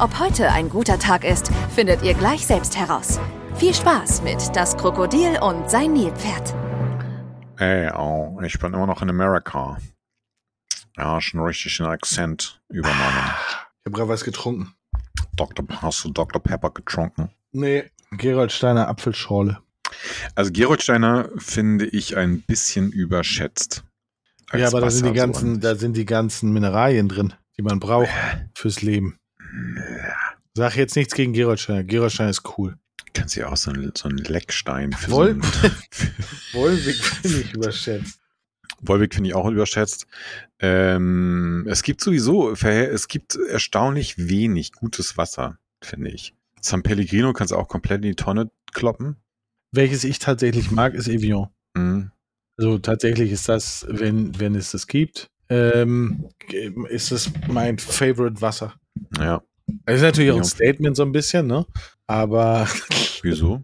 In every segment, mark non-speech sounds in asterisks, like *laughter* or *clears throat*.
Ob heute ein guter Tag ist, findet ihr gleich selbst heraus. Viel Spaß mit Das Krokodil und sein Nilpferd. Ey, oh, ich bin immer noch in Amerika. Ja, schon richtig den Akzent übernommen. Ich habe gerade was getrunken. Dr. Hast du Dr. Pepper getrunken? Nee, Gerold Steiner Apfelschorle. Also Gerold Steiner finde ich ein bisschen überschätzt. Ja, aber da sind, die ganzen, da sind die ganzen Mineralien drin, die man braucht fürs Leben. Sag jetzt nichts gegen Gerold Steiner. Gerold Steiner ist cool. Kannst du ja auch so einen, so einen Leckstein für Woll so *laughs* Wolwig finde ich überschätzt. Wolwig finde ich auch überschätzt. Ähm, es gibt sowieso, es gibt erstaunlich wenig gutes Wasser, finde ich. San Pellegrino kannst du auch komplett in die Tonne kloppen. Welches ich tatsächlich mag, ist Evian. Mhm. Also tatsächlich ist das, wenn, wenn es das gibt, ähm, ist es mein Favorite Wasser. Ja. Das ist natürlich auch ein Statement so ein bisschen, ne? Aber. *laughs* Wieso?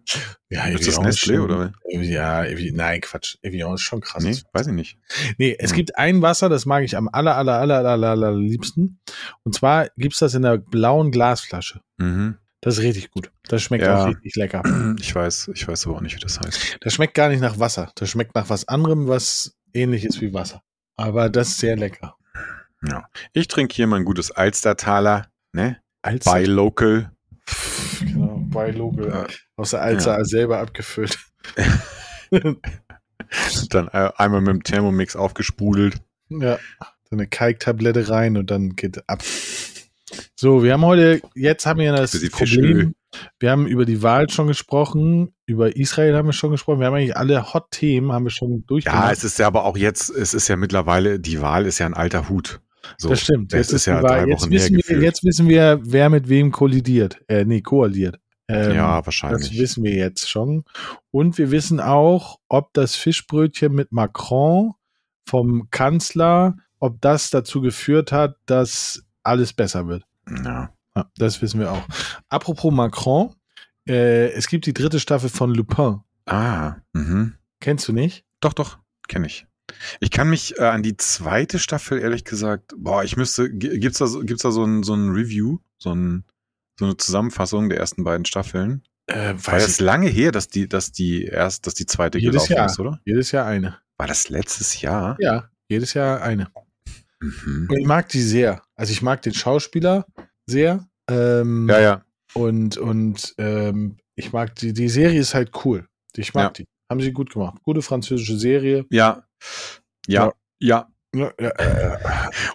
Ja, ist das Nestlé oder? Ja, nein, Quatsch. Evian ist schon krass. Nee, weiß ich nicht. Nee, es Hm. gibt ein Wasser, das mag ich am aller, aller, aller, aller, aller liebsten. Und zwar gibt's das in der blauen Glasflasche. Mhm. Das ist richtig gut. Das schmeckt Ja. auch richtig lecker. *clears throat* Ich weiß, ich weiß aber auch nicht, wie das heißt. Das schmeckt gar nicht nach Wasser. Das schmeckt nach was anderem, was ähnlich ist wie Wasser. Aber das ist sehr lecker. Ja. Ich trinke hier mein gutes Alstertaler, ne? Als Bei Local. genau, bei Logo. Ja. Aus der Alster selber abgefüllt. *laughs* Dann äh, einmal mit dem Thermomix aufgesprudelt. Ja, so eine Kalktablette rein und dann geht ab. So, wir haben heute, jetzt haben wir das Problem, wir haben über die Wahl schon gesprochen, über Israel haben wir schon gesprochen, wir haben eigentlich alle Hot-Themen, haben wir schon Ja, durchgemacht. es ist ja aber auch jetzt, es ist ja mittlerweile, die Wahl ist ja ein alter Hut. So, das stimmt. Das ist ja drei jetzt Wochen her wissen, wir, gefühlt. jetzt wissen wir, wer mit wem kollidiert. Äh, nee, koaliert. Ähm, ja, Das wahrscheinlich. wissen wir jetzt schon. Und wir wissen auch, ob das Fischbrötchen mit Macron vom Kanzler, ob das dazu geführt hat, dass alles besser wird. Ja. Ja, das wissen wir auch. Apropos Macron, äh, es gibt die dritte Staffel von Lupin. Ah, mhm. Kennst du nicht? Doch, doch, kenne ich. Ich kann mich äh, an die zweite Staffel, ehrlich gesagt, boah, ich müsste, gi- gibt's da, so- gibt's da so ein, so ein Review, so, ein, so eine Zusammenfassung der ersten beiden Staffeln? Äh, War das lange her, dass die, dass die erst, dass die zweite Jedes gelaufen Jahr. ist, oder? Jedes Jahr eine. War das letztes Jahr? Ja, jedes Jahr eine. Mhm. Und ich mag die sehr. Also ich mag den Schauspieler sehr. Ähm, Ja, ja. Und, und ähm, ich mag die, die Serie ist halt cool. Ich mag Ja. die. Haben sie gut gemacht. Gute französische Serie. Ja. Ja. Ja. Ja.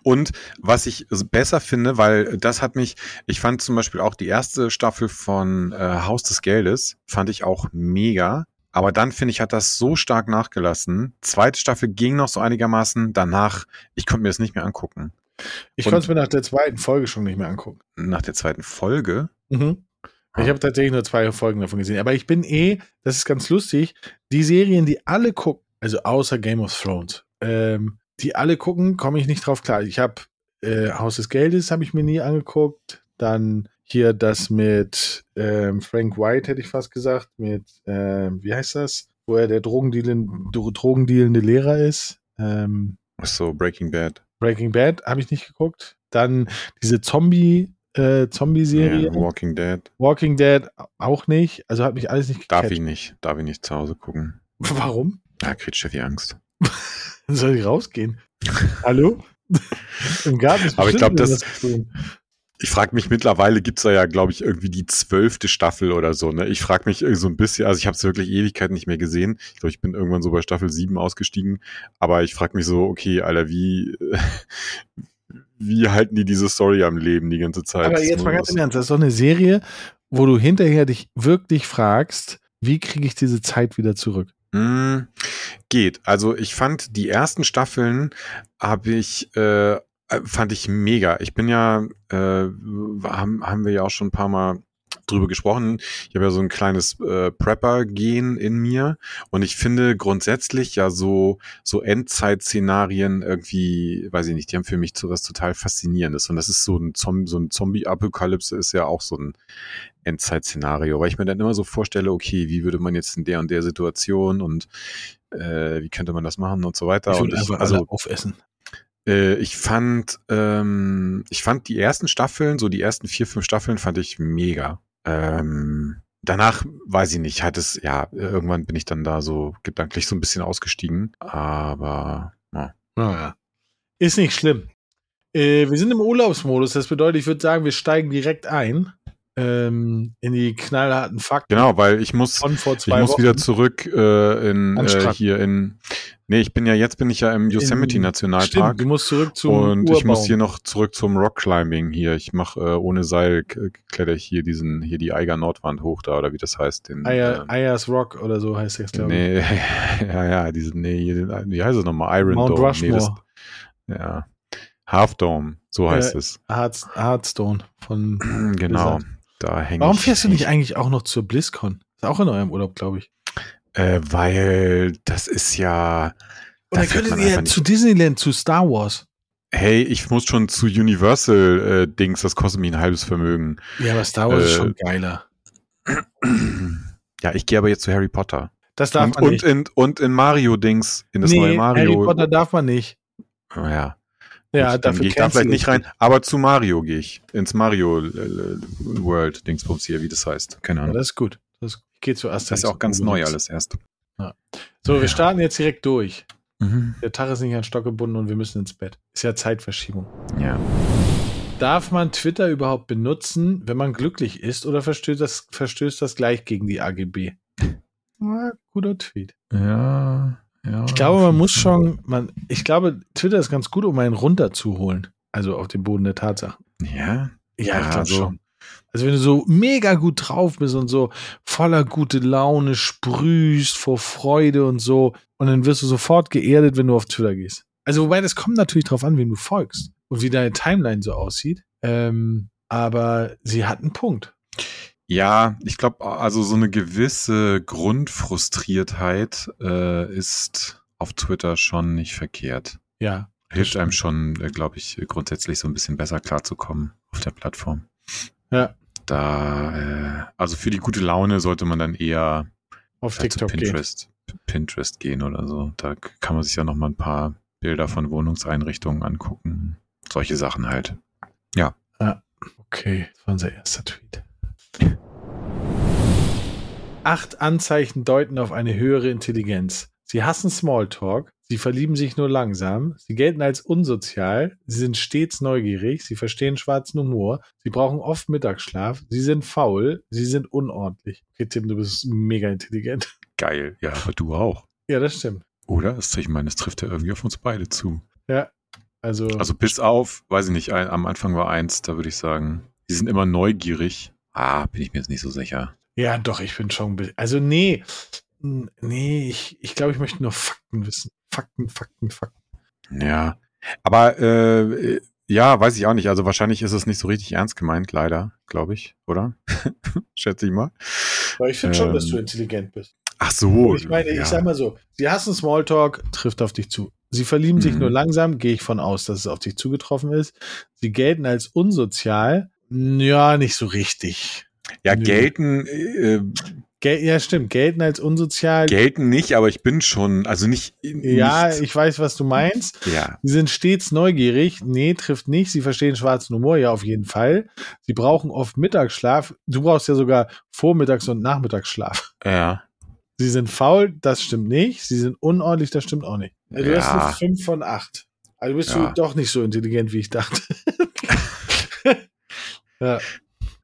Und was ich besser finde, weil das hat mich, ich fand zum Beispiel auch die erste Staffel von äh, Haus des Geldes, fand ich auch mega. Aber dann finde ich, hat das so stark nachgelassen. Zweite Staffel ging noch so einigermaßen. Danach, ich konnte mir das nicht mehr angucken. Ich konnte es mir nach der zweiten Folge schon nicht mehr angucken. Nach der zweiten Folge. Mhm. Ich habe tatsächlich nur zwei Folgen davon gesehen. Aber ich bin eh, das ist ganz lustig, die Serien, die alle gucken, also außer Game of Thrones, ähm, die alle gucken, komme ich nicht drauf klar. Ich habe äh, Haus des Geldes, habe ich mir nie angeguckt. Dann hier das mit ähm, Frank White, hätte ich fast gesagt, mit, ähm, wie heißt das? Wo er der Drogendealen, Dro- drogendealende Lehrer ist. Ähm, Ach so, Breaking Bad. Breaking Bad habe ich nicht geguckt. Dann diese Zombie, äh, Zombie-Serie. Ja, Walking Dead. Walking Dead auch nicht. Also hat mich alles nicht Darf gecatcht. ich nicht. Darf ich nicht zu Hause gucken. *laughs* Warum? Da kriegt Steffi Angst. Dann *laughs* soll ich rausgehen. Hallo? *laughs* Im Garten ist Aber ich glaub, bestimmt das- tun. Ich frage mich mittlerweile, gibt's da ja, glaube ich, irgendwie die zwölfte Staffel oder so. Ne? Ich frage mich so ein bisschen, also ich habe es wirklich Ewigkeiten nicht mehr gesehen. Ich glaube, ich bin irgendwann so bei Staffel 7 ausgestiegen. Aber ich frage mich so, okay, Alter, wie, wie halten die diese Story am Leben die ganze Zeit? Aber jetzt mal ganz im Ernst, das ist doch eine Serie, wo du hinterher dich wirklich fragst, wie kriege ich diese Zeit wieder zurück? Mm, geht. Also ich fand die ersten Staffeln habe ich äh, fand ich mega. Ich bin ja äh, haben, haben wir ja auch schon ein paar Mal drüber gesprochen. Ich habe ja so ein kleines äh, Prepper-Gen in mir und ich finde grundsätzlich ja so so Endzeit-Szenarien irgendwie, weiß ich nicht, die haben für mich so was total faszinierendes und das ist so ein Zombie, so ein Zombie-Apokalypse ist ja auch so ein Endzeit-Szenario, weil ich mir dann immer so vorstelle, okay, wie würde man jetzt in der und der Situation und äh, wie könnte man das machen und so weiter. Ich und einfach also aufessen. Äh, ich fand, ähm, ich fand die ersten Staffeln, so die ersten vier, fünf Staffeln fand ich mega. Ähm, danach weiß ich nicht, hat es, ja, irgendwann bin ich dann da so gedanklich so ein bisschen ausgestiegen, aber ja. Naja. Ist nicht schlimm. Äh, wir sind im Urlaubsmodus, das bedeutet, ich würde sagen, wir steigen direkt ein ähm, in die knallharten Fakten Genau, weil ich muss, ich muss Wochen. wieder zurück äh, in äh, hier in, nee, ich bin ja, jetzt bin ich ja im Yosemite In- Nationalpark. Stimmt, du musst zurück zum Und ich muss Urbaum. hier noch zurück zum Rockclimbing hier. Ich mache äh, ohne Seil kletter ich hier diesen hier die Eiger Nordwand hoch da oder wie das heißt. Den, Eier, ähm, Ayers Rock oder so heißt das, glaube ich. nee, *laughs* ja ja, diesen nee, wie heißt es nochmal? Iron Mount Dome. Rushmore, Nee, das, ja. Half Dome, so heißt Äh, es. Hearthstone von. *clears throat* Genau. Blizzard. Da hänge Warum fährst du nicht eigentlich auch noch zur BlizzCon? Ist auch in eurem Urlaub, glaube ich. Äh, weil das ist ja. Oder könntet ihr ja nicht. zu Disneyland, zu Star Wars? Hey, ich muss schon zu Universal äh, Dings, das kostet mich ein halbes Vermögen. Ja, aber Star Wars ist Äh, schon geiler. ja, ich gehe aber jetzt zu Harry Potter. Das darf Und, man und, nicht. in, und in Mario Dings, in das nee, neue Mario. Harry Potter darf man nicht. Oh, ja, Ja, dann gehe ich da vielleicht nicht ich. rein, aber zu Mario gehe ich. Ins Mario äh, World Dingsbums hier, wie das heißt. Keine Ja, Ahnung. das ist gut. Das ich gehe zu Das ist ja auch ganz neu alles erst. So, wir Ja. starten jetzt direkt durch. Mhm. Der Tag ist nicht an Stock gebunden und wir müssen ins Bett. Ist ja Zeitverschiebung. Ja. Darf man Twitter überhaupt benutzen, wenn man glücklich ist, oder verstößt das, verstößt das gleich gegen die AGB? Ja, guter Tweet. Ja. ja. Ich glaube, man muss schon, man, ich glaube, Twitter ist ganz gut, um einen runterzuholen. Also auf den Boden der Tatsachen. Ja. Ja, ich Ja, glaube so. schon. Also wenn du so mega gut drauf bist und so voller gute Laune sprühst vor Freude und so, und dann wirst du sofort geerdet, wenn du auf Twitter gehst. Also wobei, das kommt natürlich drauf an, wem du folgst und wie deine Timeline so aussieht. Ähm, aber sie hat einen Punkt. Ja, ich glaube, also so eine gewisse Grundfrustriertheit äh, ist auf Twitter schon nicht verkehrt. Ja. Hilft einem schon, glaube ich, grundsätzlich so ein bisschen besser klarzukommen auf der Plattform. Ja. Da, äh, also für die gute Laune sollte man dann eher Auf zu TikTok gehen. Pinterest, Pinterest gehen oder so. Da kann man sich ja noch mal ein paar Bilder von Wohnungseinrichtungen angucken. Solche Sachen halt. Okay, das war unser erster Tweet. Acht Anzeichen deuten auf eine höhere Intelligenz. Sie hassen Smalltalk, sie verlieben sich nur langsam, sie gelten als unsozial, sie sind stets neugierig, sie verstehen schwarzen Humor, sie brauchen oft Mittagsschlaf, sie sind faul, sie sind unordentlich. Okay, Tim, du bist mega intelligent. Geil. Ja, aber du auch. Ja, das stimmt. Oder? Ich meine, das trifft ja irgendwie auf uns beide zu. Also, Also bis auf, weiß ich nicht, am Anfang war eins, da würde ich sagen, die sind immer neugierig. Ah, bin ich mir jetzt nicht so sicher. ja, doch, ich bin schon ein bisschen. Also, nee, nee, ich, ich glaube, ich möchte nur Fakten wissen. Fakten, Fakten, Fakten. Ja. Aber äh, ja, weiß ich auch nicht. Also wahrscheinlich ist es nicht so richtig ernst gemeint, leider, glaube ich, oder? *laughs* Schätze ich mal. Aber ich finde schon, dass Ähm, du intelligent bist. Ach so. ich meine, ja. ich sag mal so, sie hassen Smalltalk, trifft auf dich zu. Sie verlieben sich Mhm. nur langsam, gehe ich von aus, dass es auf dich zugetroffen ist. Sie gelten als unsozial. Ja, nicht so richtig. Ja, Nö. gelten, äh, Gel ja, stimmt, gelten als unsozial. gelten nicht, aber ich bin schon, also nicht. ja, nicht, ich weiß, was du meinst. ja. Sie sind stets neugierig. Nee, trifft nicht. Sie verstehen schwarzen Humor. Ja, auf jeden Fall. Sie brauchen oft Mittagsschlaf. Du brauchst ja sogar Vormittags- und Nachmittagsschlaf. Ja. Sie sind faul. Das stimmt nicht. Sie sind unordentlich. Das stimmt auch nicht. Also Du hast Ja. eine 5 von 8. Also bist Ja. du doch nicht so intelligent, wie ich dachte. *laughs* *laughs* ja.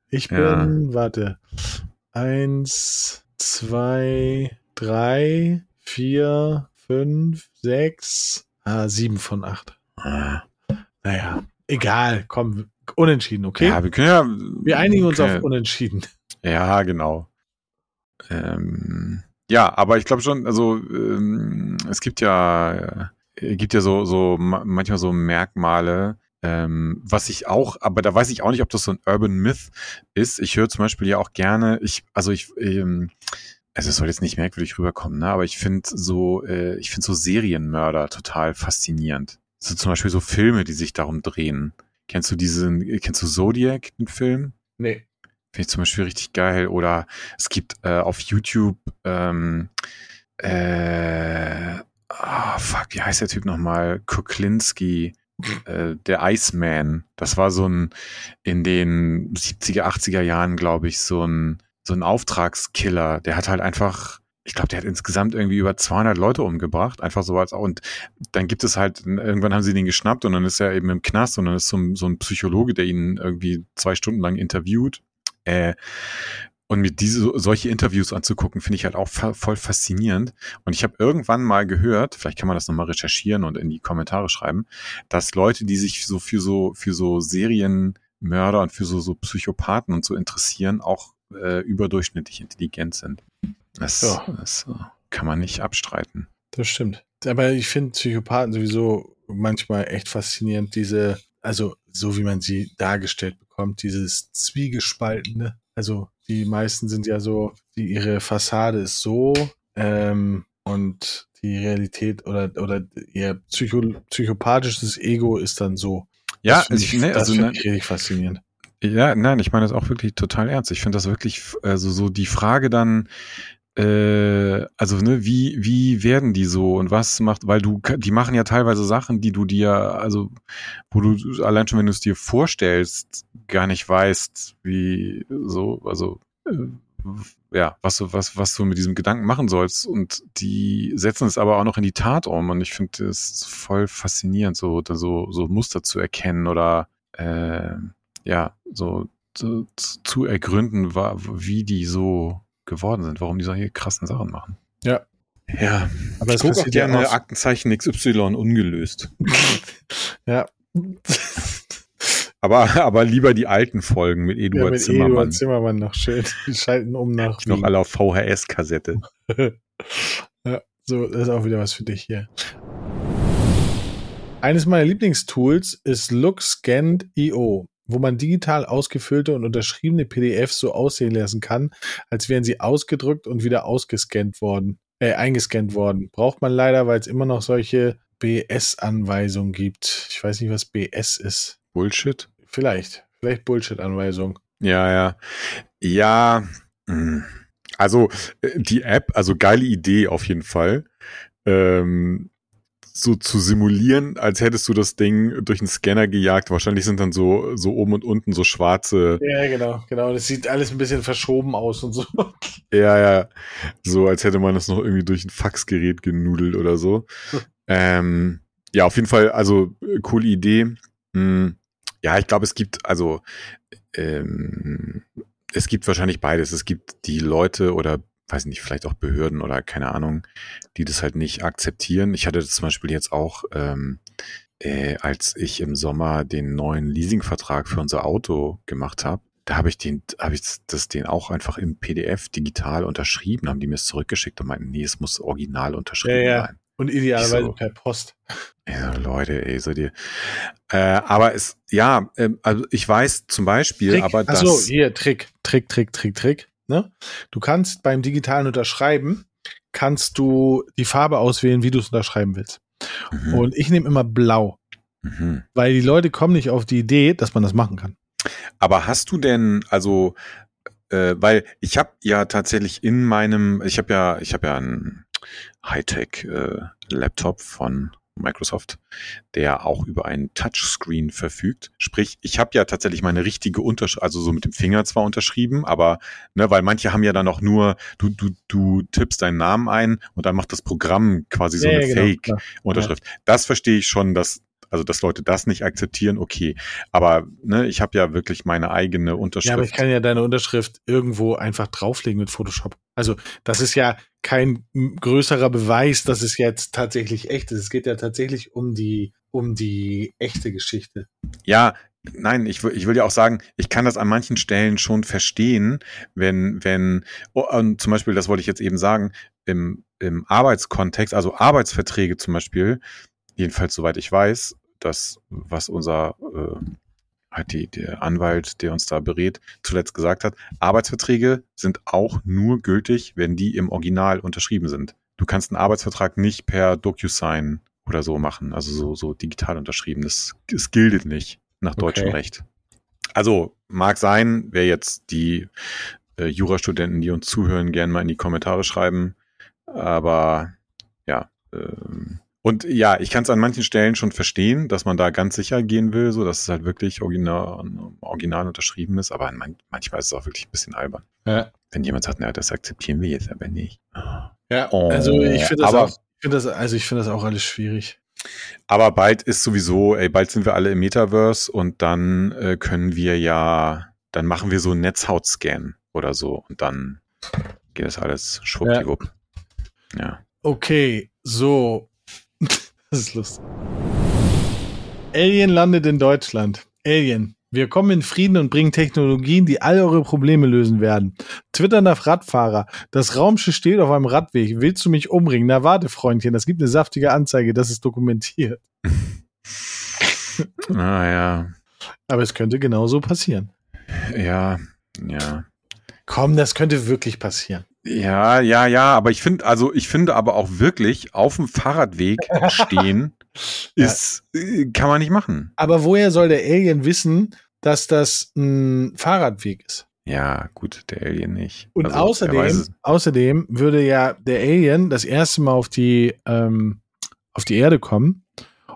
Ich bin, Ja. warte. Eins, zwei, drei, vier, fünf, sechs, ah, sieben von acht. Ah. Naja, egal, komm, unentschieden, okay? Ja, wir können ja. Wir einigen uns okay. auf unentschieden. Ja, genau. Ähm, ja, aber ich glaube schon, also ähm, es gibt ja, äh, gibt ja so, so ma- manchmal so Merkmale, Ähm, was ich auch, aber da weiß ich auch nicht, ob das so ein Urban Myth ist. Ich höre zum Beispiel ja auch gerne, ich, also ich, ähm, also es soll jetzt nicht merkwürdig rüberkommen, ne? aber ich finde so, äh, ich finde so Serienmörder total faszinierend. So zum Beispiel so Filme, die sich darum drehen. Kennst du diesen, kennst du Zodiac, den Film? Nee. Finde ich zum Beispiel richtig geil. Oder es gibt äh, auf YouTube, ähm, äh, oh, fuck, wie heißt der Typ nochmal? Kuklinski, äh, der Iceman. Das war so ein, in den 70er, 80er Jahren, glaube ich, so ein, so ein Auftragskiller. Der hat halt einfach, ich glaube, der hat insgesamt irgendwie über 200 Leute umgebracht, einfach so als, und dann gibt es halt, irgendwann haben sie den geschnappt und dann ist er eben im Knast und dann ist so ein, so ein Psychologe, der ihn irgendwie zwei Stunden lang interviewt. Äh, und mir diese solche Interviews anzugucken, finde ich halt auch fa voll faszinierend. Und ich habe irgendwann mal gehört, vielleicht kann man das nochmal recherchieren und in die Kommentare schreiben, dass Leute, die sich so für so für so Serienmörder und für so so Psychopathen und so interessieren, auch äh, überdurchschnittlich intelligent sind. Das, ja. das äh, kann man nicht abstreiten. Das stimmt. Aber ich finde Psychopathen sowieso manchmal echt faszinierend, diese, also so wie man sie dargestellt bekommt, dieses Zwiegespaltene. Also die meisten sind ja so, die, ihre Fassade ist so ähm, und die Realität oder, oder ihr Psycho, psychopathisches Ego ist dann so. Ja, das also ich, ne, also, ne, ich richtig faszinierend. Ja, nein, ich meine das auch wirklich total ernst. Ich finde das wirklich, also so die Frage dann, also ne, wie wie werden die so und was macht, weil du die machen ja teilweise Sachen, die du dir also wo du allein schon wenn du es dir vorstellst gar nicht weißt, wie so also äh, ja, was du was was du mit diesem Gedanken machen sollst. Und die setzen es aber auch noch in die Tat um. Und ich finde es voll faszinierend so so so Muster zu erkennen oder äh, ja, so zu, zu ergründen, wie die so geworden sind, warum die solche krassen Sachen machen. Ja. Ja, aber ich gucke auch gerne ja Aktenzeichen XY ungelöst. *laughs* ja. *laughs* aber, aber lieber die alten Folgen mit Eduard ja, mit Zimmermann. Eduard Zimmermann noch schön. *laughs* Die schalten um nach. Noch alle auf VHS-Kassette. ja, so, das ist auch wieder was für dich hier. Eines meiner Lieblingstools ist LookScanned.io wo man digital ausgefüllte und unterschriebene PDFs so aussehen lassen kann, als wären sie ausgedrückt und wieder ausgescannt worden, äh, eingescannt worden. Braucht man leider, weil es immer noch solche BS-Anweisungen gibt. Ich weiß nicht, was BS ist. Bullshit? Vielleicht. Vielleicht Bullshit-Anweisung. Ja, ja. Ja. Hm. Also äh, die App, also geile Idee auf jeden Fall. Ähm, so zu simulieren, als hättest du das Ding durch einen Scanner gejagt. Wahrscheinlich sind dann so, so oben und unten so schwarze. Ja, genau, genau. Das sieht alles ein bisschen verschoben aus und so. *laughs* Ja, ja. So, als hätte man das noch irgendwie durch ein Faxgerät genudelt oder so. *laughs* ähm, ja, auf jeden Fall, also coole Idee. Hm, ja, ich glaube, es gibt, also ähm, es gibt wahrscheinlich beides. Es gibt die Leute oder weiß nicht, vielleicht auch Behörden oder keine Ahnung, die das halt nicht akzeptieren. Ich hatte das zum Beispiel jetzt auch, ähm, äh, als ich im Sommer den neuen Leasingvertrag für unser Auto gemacht habe. Da habe ich den, habe ich das den auch einfach im PDF digital unterschrieben, haben die mir es zurückgeschickt und meinten, nee, es muss original unterschrieben ja, ja. sein. Und idealerweise so, per Post. Ja, Leute, ey, so die. Äh, aber es, ja, äh, also ich weiß zum Beispiel, Trick. aber das. Achso, hier, Trick, Trick, Trick, Trick, Trick. Ne? Du kannst beim digitalen Unterschreiben, kannst du die Farbe auswählen, wie du es unterschreiben willst. Mhm. Und ich nehme immer blau. Mhm. Weil die Leute kommen nicht auf die Idee, dass man das machen kann. Aber hast du denn, also, äh, weil ich habe ja tatsächlich in meinem, ich habe ja, ich habe ja einen Hightech-Laptop äh, von Microsoft, der auch über einen Touchscreen verfügt. Sprich, ich habe ja tatsächlich meine richtige Unterschrift, also so mit dem Finger zwar unterschrieben, aber ne, weil manche haben ja dann auch nur, du du du tippst deinen Namen ein und dann macht das Programm quasi so ja, eine genau, Fake-Unterschrift. Ja. Das verstehe ich schon, dass also dass Leute das nicht akzeptieren, okay. Aber ne, ich habe ja wirklich meine eigene Unterschrift. Ja, aber ich kann ja deine Unterschrift irgendwo einfach drauflegen mit Photoshop. Also das ist ja kein größerer Beweis, dass es jetzt tatsächlich echt ist. Es geht ja tatsächlich um die, um die echte Geschichte. Ja, Nein, ich, will, ich will ja auch sagen, ich kann das an manchen Stellen schon verstehen, wenn, wenn, oh, und zum Beispiel, das wollte ich jetzt eben sagen, im, im Arbeitskontext, also Arbeitsverträge zum Beispiel, jedenfalls soweit ich weiß, das, was unser äh, halt die, der Anwalt, der uns da berät, zuletzt gesagt hat, Arbeitsverträge sind auch nur gültig, wenn die im Original unterschrieben sind. Du kannst einen Arbeitsvertrag nicht per DocuSign oder so machen, also so, so digital unterschrieben. Das, das gilt nicht nach deutschem okay. Recht. Also mag sein, wer jetzt die äh, Jurastudenten, die uns zuhören, gerne mal in die Kommentare schreiben. Aber ja, ähm, und ja, ich kann es an manchen Stellen schon verstehen, dass man da ganz sicher gehen will, so dass es halt wirklich original, original unterschrieben ist, aber man, manchmal ist es auch wirklich ein bisschen albern. Ja. Wenn jemand sagt, na, das akzeptieren wir jetzt aber nicht. Ja, oh, also ich finde das, auch, find das, also ich das auch alles schwierig. Aber bald ist sowieso, ey, bald sind wir alle im Metaverse und dann äh, können wir ja, dann machen wir so einen Netzhautscan oder so und dann geht das alles schwuppdiwupp. Ja. ja. Okay, so, *laughs* das ist lustig. Alien landet in Deutschland. Alien. Wir kommen in Frieden und bringen Technologien, die all eure Probleme lösen werden. Twitter nach Radfahrer. Das Raumschiff steht auf einem Radweg. Willst du mich umbringen? Na warte, Freundchen, das gibt eine saftige Anzeige, das ist dokumentiert. *laughs* ah ja. Aber es könnte genauso passieren. Ja, ja. Komm, das könnte wirklich passieren. Ja, ja, ja, aber ich finde, also ich finde aber auch wirklich auf dem Fahrradweg stehen *laughs* ist, ja. Äh, kann man nicht machen. Aber woher soll der Alien wissen, dass das ein Fahrradweg ist? Ja, gut, der Alien nicht. Und also, außerdem, außerdem würde ja der Alien das erste Mal auf die, ähm, auf die Erde kommen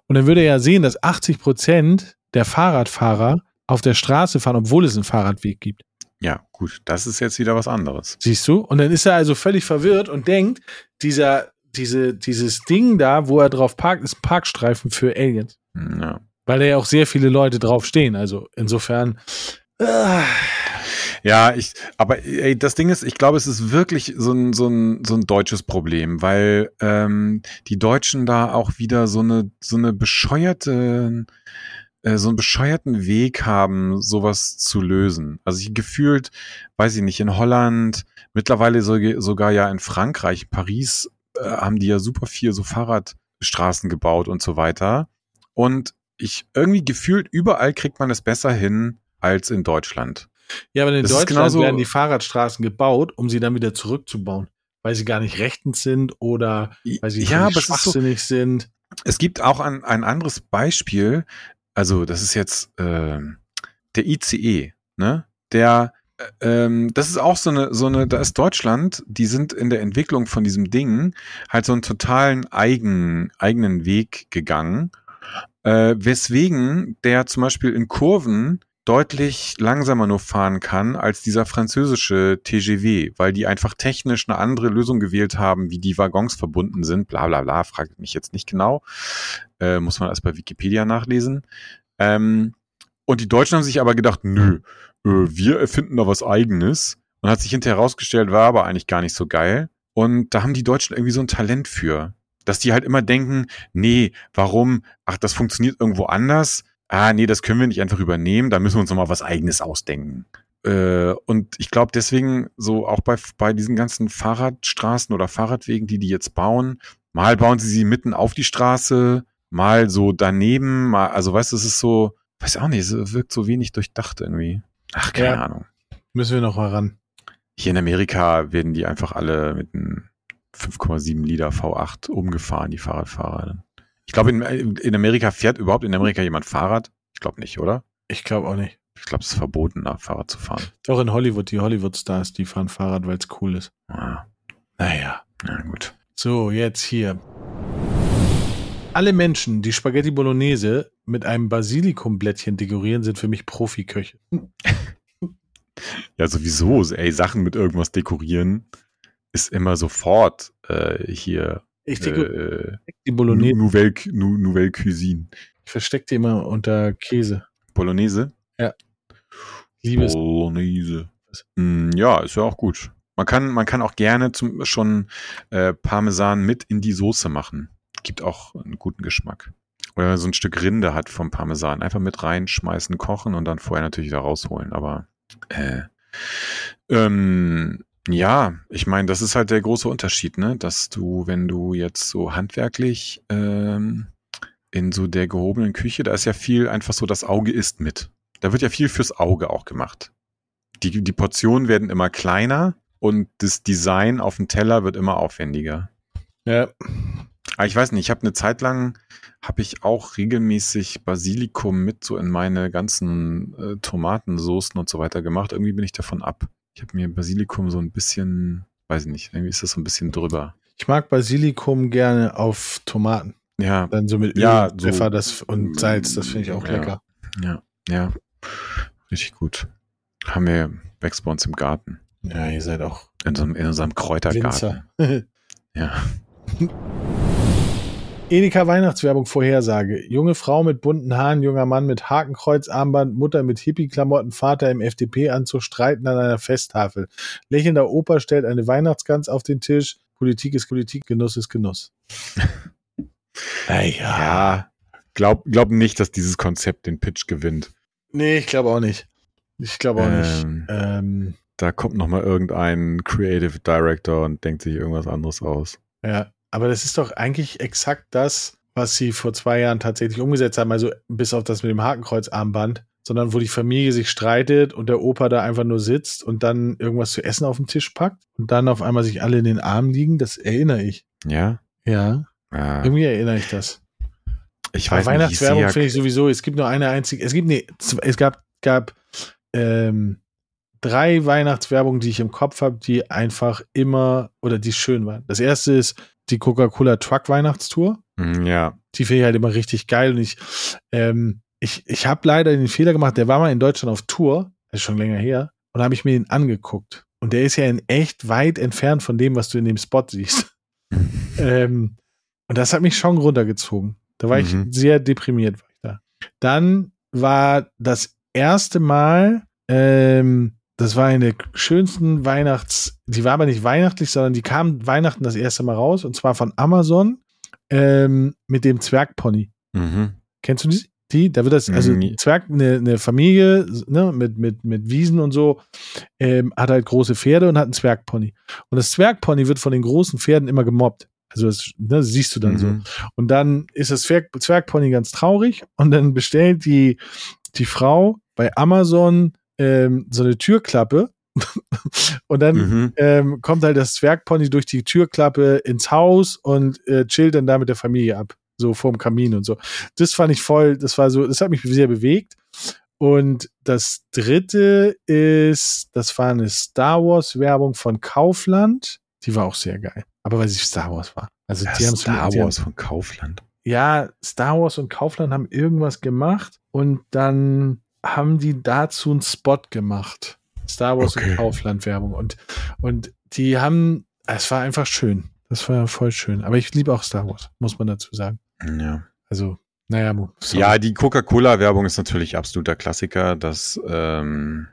und dann würde er ja sehen, dass 80 Prozent der Fahrradfahrer auf der Straße fahren, obwohl es einen Fahrradweg gibt. Ja, gut, das ist jetzt wieder was anderes. Siehst du? Und dann ist er also völlig verwirrt und denkt, dieser, diese, dieses Ding da, wo er drauf parkt, ist ein Parkstreifen für Aliens. Ja. Weil da ja auch sehr viele Leute drauf stehen. Also insofern. Äh. Ja, ich, aber ey, das Ding ist, ich glaube, es ist wirklich so ein, so ein, so ein deutsches Problem, weil ähm, die Deutschen da auch wieder so eine, so eine bescheuerte äh, so einen bescheuerten Weg haben, sowas zu lösen. Also ich gefühlt, weiß ich nicht, in Holland, mittlerweile sogar ja in Frankreich, Paris, äh, haben die ja super viel so Fahrradstraßen gebaut und so weiter. Und ich irgendwie gefühlt, überall kriegt man es besser hin als in Deutschland. Ja, aber in das Deutschland werden die Fahrradstraßen gebaut, um sie dann wieder zurückzubauen, weil sie gar nicht rechtens sind oder weil sie ja, schwachsinnig so, sind. Es gibt auch ein, ein anderes Beispiel, also das ist jetzt äh, der ICE, ne? Der, äh, ähm, das ist auch so eine, so eine, da ist Deutschland, die sind in der Entwicklung von diesem Ding halt so einen totalen eigen, eigenen Weg gegangen, äh, weswegen der zum Beispiel in Kurven deutlich langsamer nur fahren kann als dieser französische TGV, weil die einfach technisch eine andere Lösung gewählt haben, wie die Waggons verbunden sind, bla bla bla, fragt mich jetzt nicht genau. Äh, muss man erst bei Wikipedia nachlesen. Ähm, und die Deutschen haben sich aber gedacht, nö, äh, wir erfinden da was eigenes. Und hat sich hinterher herausgestellt, war aber eigentlich gar nicht so geil. Und da haben die Deutschen irgendwie so ein Talent für. Dass die halt immer denken, nee, warum? Ach, das funktioniert irgendwo anders ah, nee, das können wir nicht einfach übernehmen, da müssen wir uns nochmal was eigenes ausdenken. Äh, und ich glaube deswegen so auch bei, bei diesen ganzen Fahrradstraßen oder Fahrradwegen, die die jetzt bauen, mal bauen sie sie mitten auf die Straße, mal so daneben, mal, also weißt du, es ist so, weiß auch nicht, es wirkt so wenig durchdacht irgendwie. Ach, keine ja. Ahnung. Müssen wir noch mal ran. Hier in Amerika werden die einfach alle mit einem 5,7 Liter V8 umgefahren, die Fahrradfahrer. Ich glaube, in, in Amerika fährt überhaupt in Amerika jemand Fahrrad? Ich glaube nicht, oder? Ich glaube auch nicht. Ich glaube, es ist verboten, nach Fahrrad zu fahren. Doch in Hollywood, die Hollywood-Stars, die fahren Fahrrad, weil es cool ist. Ah. Naja. Na gut. So, jetzt hier. Alle Menschen, die Spaghetti Bolognese mit einem Basilikumblättchen dekorieren, sind für mich Profiköche. ja, sowieso. Ey, Sachen mit irgendwas dekorieren ist immer sofort äh, hier ich äh, die Bolognese. Nouvelle, Nouvelle Cuisine. Ich verstecke die immer unter Käse. Bolognese? Ja. Liebes. Bolognese. Mm, ja, ist ja auch gut. Man kann, man kann auch gerne zum, schon äh, Parmesan mit in die Soße machen. Gibt auch einen guten Geschmack. Oder wenn man so ein Stück Rinde hat vom Parmesan. Einfach mit reinschmeißen, kochen und dann vorher natürlich wieder rausholen. Aber äh, ähm, ja, ich meine, das ist halt der große Unterschied, ne? Dass du, wenn du jetzt so handwerklich ähm, in so der gehobenen Küche, da ist ja viel einfach so, das Auge isst mit. Da wird ja viel fürs Auge auch gemacht. Die, die Portionen werden immer kleiner und das Design auf dem Teller wird immer aufwendiger. Ja. Aber ich weiß nicht, ich habe eine Zeit lang, habe ich auch regelmäßig Basilikum mit so in meine ganzen äh, Tomatensoßen und so weiter gemacht. Irgendwie bin ich davon ab. Ich habe mir Basilikum so ein bisschen, weiß ich nicht, irgendwie ist das so ein bisschen drüber. Ich mag Basilikum gerne auf Tomaten. Ja, Dann so mit Öl, Ja, so- Pfeffer das, und Salz, das finde ich auch Ja. lecker. ja, ja. Richtig gut. Haben wir wächst bei uns im Garten. Ja, ihr seid auch In, so in unserem Kräutergarten. *laughs* Ja. *laughs* Edeka Weihnachtswerbung Vorhersage. Junge Frau mit bunten Haaren, junger Mann mit Hakenkreuzarmband, Mutter mit Hippie-Klamotten, Vater im FDP-Anzug streiten an einer Festtafel. Lächelnder Opa stellt eine Weihnachtsgans auf den Tisch. Politik ist Politik, Genuss ist Genuss. *laughs* naja. Ja. Glaub, glaub nicht, dass dieses Konzept den Pitch gewinnt. Nee, ich glaube auch nicht. Ich glaube auch nicht. Ähm, Ähm, Da kommt noch mal irgendein Creative Director und denkt sich irgendwas anderes aus. ja, aber das ist doch eigentlich exakt das, was sie vor zwei Jahren tatsächlich umgesetzt haben. Also bis auf das mit dem Hakenkreuzarmband, sondern wo die Familie sich streitet und der Opa da einfach nur sitzt und dann irgendwas zu essen auf den Tisch packt und dann auf einmal sich alle in den Armen liegen. Das erinnere ich. Ja? Ja, ja irgendwie erinnere ich das. ich weiß nicht, Weihnachtswerbung finde ich sowieso, es gibt nur eine einzige, es gibt, nee, es gab, gab ähm, drei Weihnachtswerbungen, die ich im Kopf habe, die einfach immer oder die schön waren. Das erste ist die Coca-Cola Truck Weihnachtstour. ja, ja. Die finde ich halt immer richtig geil und ich, ähm, ich, ich habe leider den Fehler gemacht, der war mal in Deutschland auf Tour, das ist schon länger her, und habe ich mir den angeguckt. Und der ist ja in echt weit entfernt von dem, was du in dem Spot siehst. *laughs* Ähm, und das hat mich schon runtergezogen. Da war Mhm. ich sehr deprimiert. War ich da. Dann war das erste Mal, ähm, das war eine der schönsten Weihnachts, die war aber nicht weihnachtlich, sondern die kam Weihnachten das erste Mal raus und zwar von Amazon ähm, mit dem Zwergpony. Mhm. Kennst du die? die? Da wird das, also Nee. Zwerg, eine, eine Familie ne, mit, mit, mit Wiesen und so, ähm, hat halt große Pferde und hat einen Zwergpony. Und das Zwergpony wird von den großen Pferden immer gemobbt. Also das ne, siehst du dann so. Mhm. Und dann ist das Zwerg Zwergpony ganz traurig und dann bestellt die, die Frau bei Amazon ähm, so eine Türklappe *laughs* und dann Mhm. ähm, kommt halt das Zwergpony durch die Türklappe ins Haus und äh, chillt dann da mit der Familie ab. So vorm Kamin und so. Das fand ich voll, das war so, das hat mich sehr bewegt. Und das dritte ist, das war eine Star Wars Werbung von Kaufland. Die war auch sehr geil. Aber weil sie Star Wars war. Also Ja, die haben Star die haben- Wars von Kaufland. ja, Star Wars und Kaufland haben irgendwas gemacht und dann haben die dazu einen Spot gemacht. Star Wars Okay. und Kaufland Werbung und, und die haben, es war einfach schön. Das war voll schön. Aber ich liebe auch Star Wars, muss man dazu sagen. Ja. Also, naja, sorry. Ja, die Coca-Cola-Werbung ist natürlich absoluter Klassiker. Das, ähm,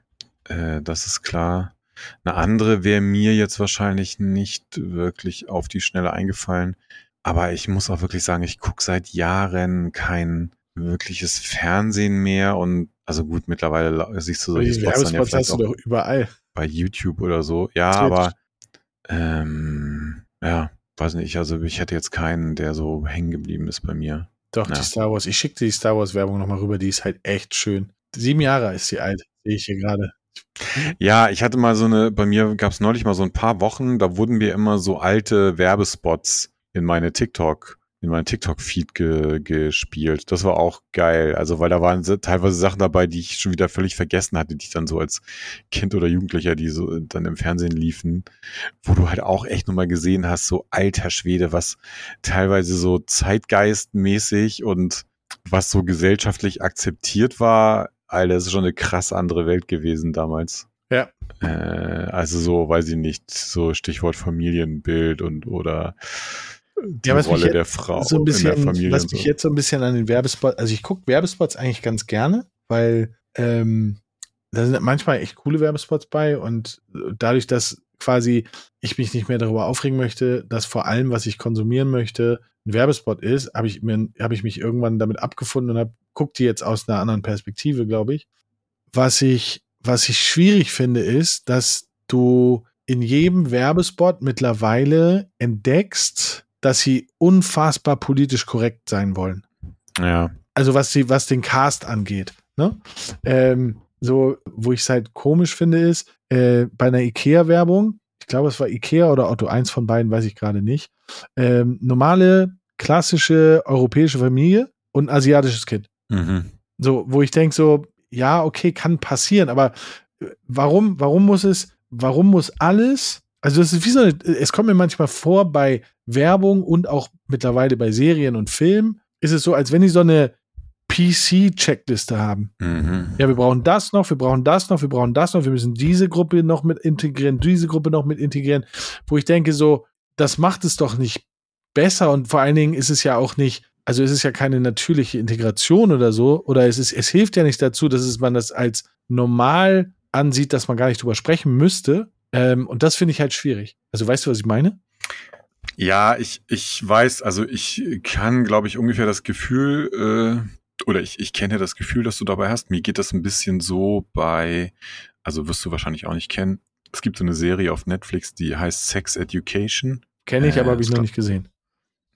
äh, das ist klar. Eine andere wäre mir jetzt wahrscheinlich nicht wirklich auf die Schnelle eingefallen. Aber ich muss auch wirklich sagen, ich gucke seit Jahren kein wirkliches Fernsehen mehr. Und also gut, mittlerweile siehst du solche Spots dann ja Werbespots vielleicht hast du auch doch überall. bei YouTube oder so. Ja, Twitch. aber ähm, ja, weiß nicht. Also ich hätte jetzt keinen, der so hängen geblieben ist bei mir. Doch, Ja. die Star Wars. Ich schicke die Star Wars Werbung nochmal rüber. Die ist halt echt schön. Sieben Jahre ist sie alt, sehe ich hier gerade. Ja, ich hatte mal so eine, bei mir gab es neulich mal so ein paar Wochen, da wurden mir immer so alte Werbespots in meine TikTok, in meinen TikTok-Feed ge, gespielt. Das war auch geil. Also, weil da waren teilweise Sachen dabei, die ich schon wieder völlig vergessen hatte, die ich dann so als Kind oder Jugendlicher, die so dann im Fernsehen liefen, wo du halt auch echt nochmal gesehen hast, so alter Schwede, was teilweise so zeitgeistmäßig und was so gesellschaftlich akzeptiert war, Alter, das ist schon eine krass andere Welt gewesen damals. Ja. Äh, also so, weiß ich nicht, so Stichwort Familienbild und oder die Ja, Rolle der Frau so ein bisschen, in der Familie. was mich so. jetzt so ein bisschen an den Werbespots, also ich gucke Werbespots eigentlich ganz gerne, weil ähm, da sind manchmal echt coole Werbespots bei und dadurch, dass quasi ich mich nicht mehr darüber aufregen möchte, dass vor allem, was ich konsumieren möchte, ein Werbespot ist, habe ich mir, habe ich mich irgendwann damit abgefunden und habe guckt die jetzt aus einer anderen Perspektive, glaube ich. Was ich, was ich schwierig finde, ist, dass du in jedem Werbespot mittlerweile entdeckst, dass sie unfassbar politisch korrekt sein wollen. Ja. Also was, die, was den Cast angeht. Ne? Ähm, so, wo ich es halt komisch finde, ist, äh, bei einer IKEA-Werbung, ich glaube, es war IKEA oder Otto, eins von beiden, weiß ich gerade nicht, ähm, normale, klassische europäische Familie und ein asiatisches Kind. Mhm. So, wo ich denke, so, ja, okay, kann passieren, aber äh, warum, warum muss es, warum muss alles, also das ist wie so eine, es kommt mir manchmal vor bei Werbung und auch mittlerweile bei Serien und Filmen, ist es so, als wenn die so eine PC-Checkliste haben. Mhm. Ja, wir brauchen das noch, wir brauchen das noch, wir brauchen das noch, wir müssen diese Gruppe noch mit integrieren, diese Gruppe noch mit integrieren, wo ich denke, so, das macht es doch nicht besser und vor allen Dingen ist es ja auch nicht, also es ist ja keine natürliche Integration oder so, oder es ist, es hilft ja nicht dazu, dass es man das als normal ansieht, dass man gar nicht drüber sprechen müsste. Ähm, und das finde ich halt schwierig. Also weißt du, was ich meine? Ja, ich, ich weiß, also ich kann, glaube ich, ungefähr das Gefühl, äh, oder ich, ich kenne das Gefühl, das du dabei hast. Mir geht das ein bisschen so bei, also wirst du wahrscheinlich auch nicht kennen. Es gibt so eine Serie auf Netflix, die heißt Sex Education. Kenne ich, Äh, aber habe ich ist noch nicht gesehen.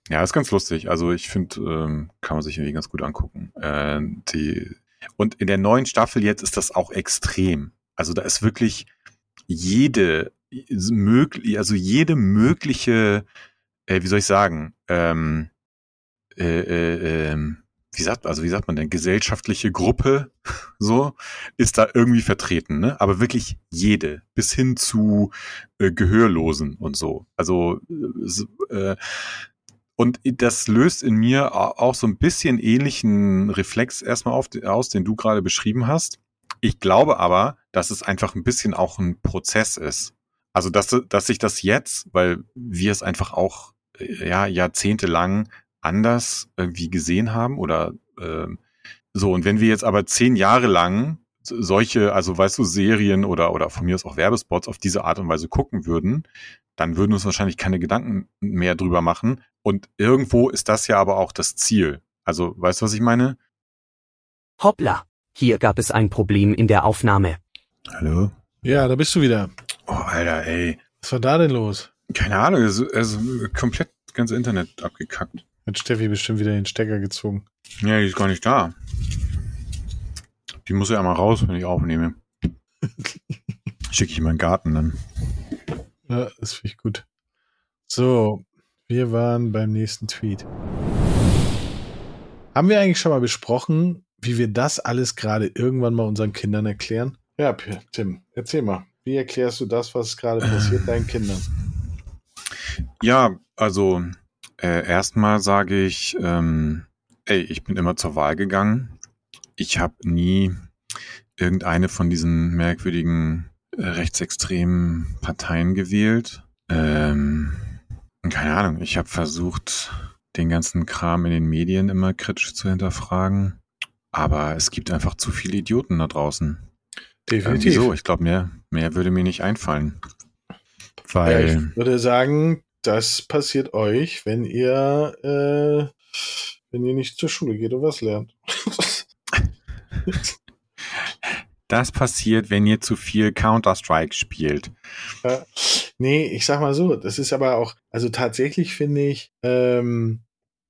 Ja, ist ganz lustig. Also ich finde, ähm, kann man sich irgendwie ganz gut angucken. Äh, die, und in der neuen Staffel jetzt ist das auch extrem. Also da ist wirklich jede möglich, also jede mögliche, äh, wie soll ich sagen, ähm, äh, äh, ähm, wie sagt, also wie sagt man denn, gesellschaftliche Gruppe, *laughs* so, ist da irgendwie vertreten, ne? Aber wirklich jede, bis hin zu äh, Gehörlosen und so. Also äh, äh, und das löst in mir au- auch so ein bisschen ähnlichen Reflex erstmal auf, aus, den du gerade beschrieben hast. Ich glaube aber, dass es einfach ein bisschen auch ein Prozess ist. Also, dass, dass sich das jetzt, weil wir es einfach auch äh, ja, jahrzehntelang anders irgendwie gesehen haben oder ähm, so. Und wenn wir jetzt aber zehn Jahre lang so- solche, also weißt du, Serien oder, oder von mir aus auch Werbespots auf diese Art und Weise gucken würden, dann würden uns wahrscheinlich keine Gedanken mehr drüber machen. Und irgendwo ist das ja aber auch das Ziel. Also, weißt du, was ich meine? Hoppla, hier gab es ein Problem in der Aufnahme. Hallo? Ja, da bist du wieder. Oh, Alter, ey. Was war da denn los? Keine Ahnung, es ist, komplett das ganze Internet abgekackt. Hat Steffi bestimmt wieder den Stecker gezogen. Ja, die ist gar nicht da. Die muss ja mal raus, wenn ich aufnehme. *laughs* Schicke ich in meinen Garten dann. Ja, das finde ich gut. So, wir waren beim nächsten Tweet. Haben wir eigentlich schon mal besprochen, wie wir das alles gerade irgendwann mal unseren Kindern erklären? Ja, Tim, erzähl mal. Wie erklärst du das, was gerade passiert deinen Kindern? Ja, also äh, erstmal sage ich, ähm, ey, ich bin immer zur Wahl gegangen. Ich habe nie irgendeine von diesen merkwürdigen äh, rechtsextremen Parteien gewählt. Ähm, keine Ahnung, ich habe versucht, den ganzen Kram in den Medien immer kritisch zu hinterfragen. Aber es gibt einfach zu viele Idioten da draußen. Irgendwie so, ich glaube, mehr, mehr würde mir nicht einfallen. Ja, Weil. ich würde sagen, das passiert euch, wenn ihr, äh, wenn ihr nicht zur Schule geht und was lernt. *laughs* Das passiert, wenn ihr zu viel Counter-Strike spielt. Ja. Nee, ich sag mal so, das ist aber auch, also tatsächlich finde ich, ähm,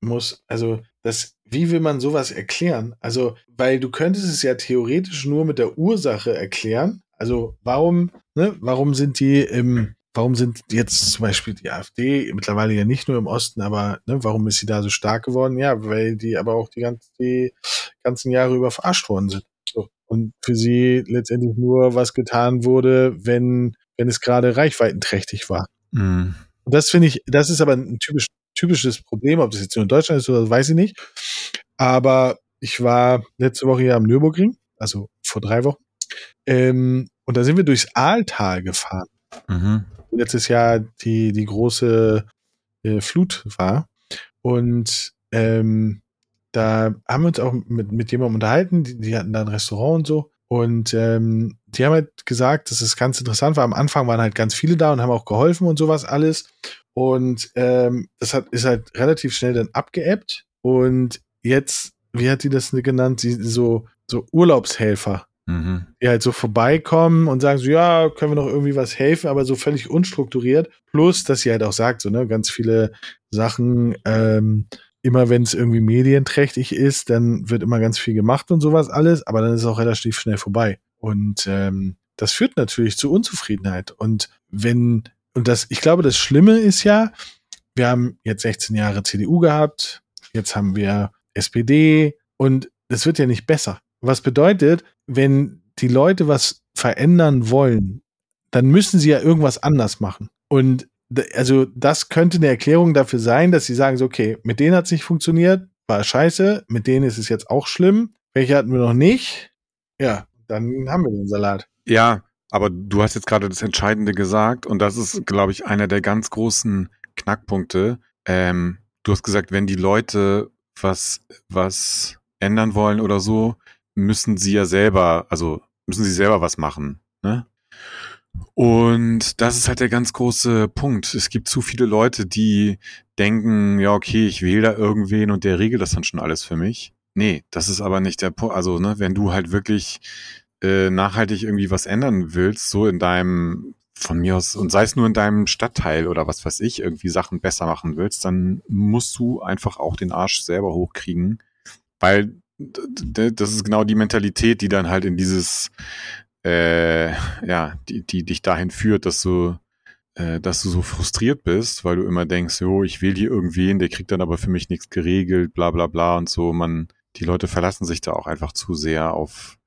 muss, also das, wie will man sowas erklären? Also, weil du könntest es ja theoretisch nur mit der Ursache erklären. Also, warum, ne, warum sind die im, warum sind jetzt zum Beispiel die AfD mittlerweile ja nicht nur im Osten, aber ne, warum ist sie da so stark geworden? Ja, weil die aber auch die, ganz, die ganzen Jahre über verarscht worden sind. So. Und für sie letztendlich nur was getan wurde, wenn, wenn es gerade reichweitenträchtig war. Mhm. Und das finde ich, das ist aber ein typisch, typisches Problem, ob das jetzt nur in Deutschland ist oder weiß ich nicht. Aber ich war letzte Woche hier am Nürburgring, also vor drei Wochen. Ähm, und da sind wir durchs Aaltal gefahren. Mhm. Letztes Jahr die, die große äh, Flut war. Und ähm, da haben wir uns auch mit, mit jemandem unterhalten, die, die hatten da ein Restaurant und so. Und ähm, die haben halt gesagt, dass es ganz interessant war. Am Anfang waren halt ganz viele da und haben auch geholfen und sowas alles. Und ähm, das hat, ist halt relativ schnell dann abgeebbt. Und jetzt, wie hat die das genannt? Sie, so, so Urlaubshelfer, Mhm. die halt so vorbeikommen und sagen so, ja, können wir noch irgendwie was helfen, aber so völlig unstrukturiert. Plus, dass sie halt auch sagt, so, ne, ganz viele Sachen, ähm, immer wenn es irgendwie medienträchtig ist, dann wird immer ganz viel gemacht und sowas alles, aber dann ist es auch relativ schnell vorbei. Und ähm, das führt natürlich zu Unzufriedenheit. Und wenn, und das, ich glaube, das Schlimme ist ja, wir haben jetzt 16 Jahre CDU gehabt, jetzt haben wir SPD und das wird ja nicht besser. Was bedeutet, wenn die Leute was verändern wollen, dann müssen sie ja irgendwas anders machen. Und also das könnte eine Erklärung dafür sein, dass sie sagen so, okay, mit denen hat es nicht funktioniert, war scheiße, mit denen ist es jetzt auch schlimm. Welche hatten wir noch nicht? Ja, dann haben wir den Salat. Ja, aber du hast jetzt gerade das Entscheidende gesagt und das ist, glaube ich, einer der ganz großen Knackpunkte. Ähm, du hast gesagt, wenn die Leute was, was ändern wollen oder so, müssen sie ja selber, also müssen sie selber was machen. Ne? Und das ist halt der ganz große Punkt. Es gibt zu viele Leute, die denken, ja, okay, ich wähle da irgendwen und der regelt das dann schon alles für mich. Nee, das ist aber nicht der Punkt. Also, ne, wenn du halt wirklich äh, nachhaltig irgendwie was ändern willst, so in deinem, von mir aus, und sei es nur in deinem Stadtteil oder was weiß ich, irgendwie Sachen besser machen willst, dann musst du einfach auch den Arsch selber hochkriegen. Weil das ist genau die Mentalität, die dann halt in dieses äh, ja, die, die dich dahin führt, dass du, äh, dass du so frustriert bist, weil du immer denkst, jo, ich will hier irgendwen, der kriegt dann aber für mich nichts geregelt, bla bla bla und so. Man, die Leute verlassen sich da auch einfach zu sehr auf,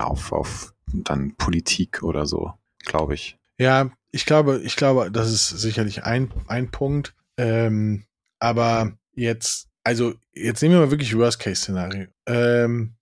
auf, auf dann Politik oder so, glaube ich. Ja, ich glaube, ich glaube, das ist sicherlich ein, ein Punkt. Ähm, aber jetzt, also jetzt nehmen wir mal wirklich Worst-Case-Szenario. Ähm,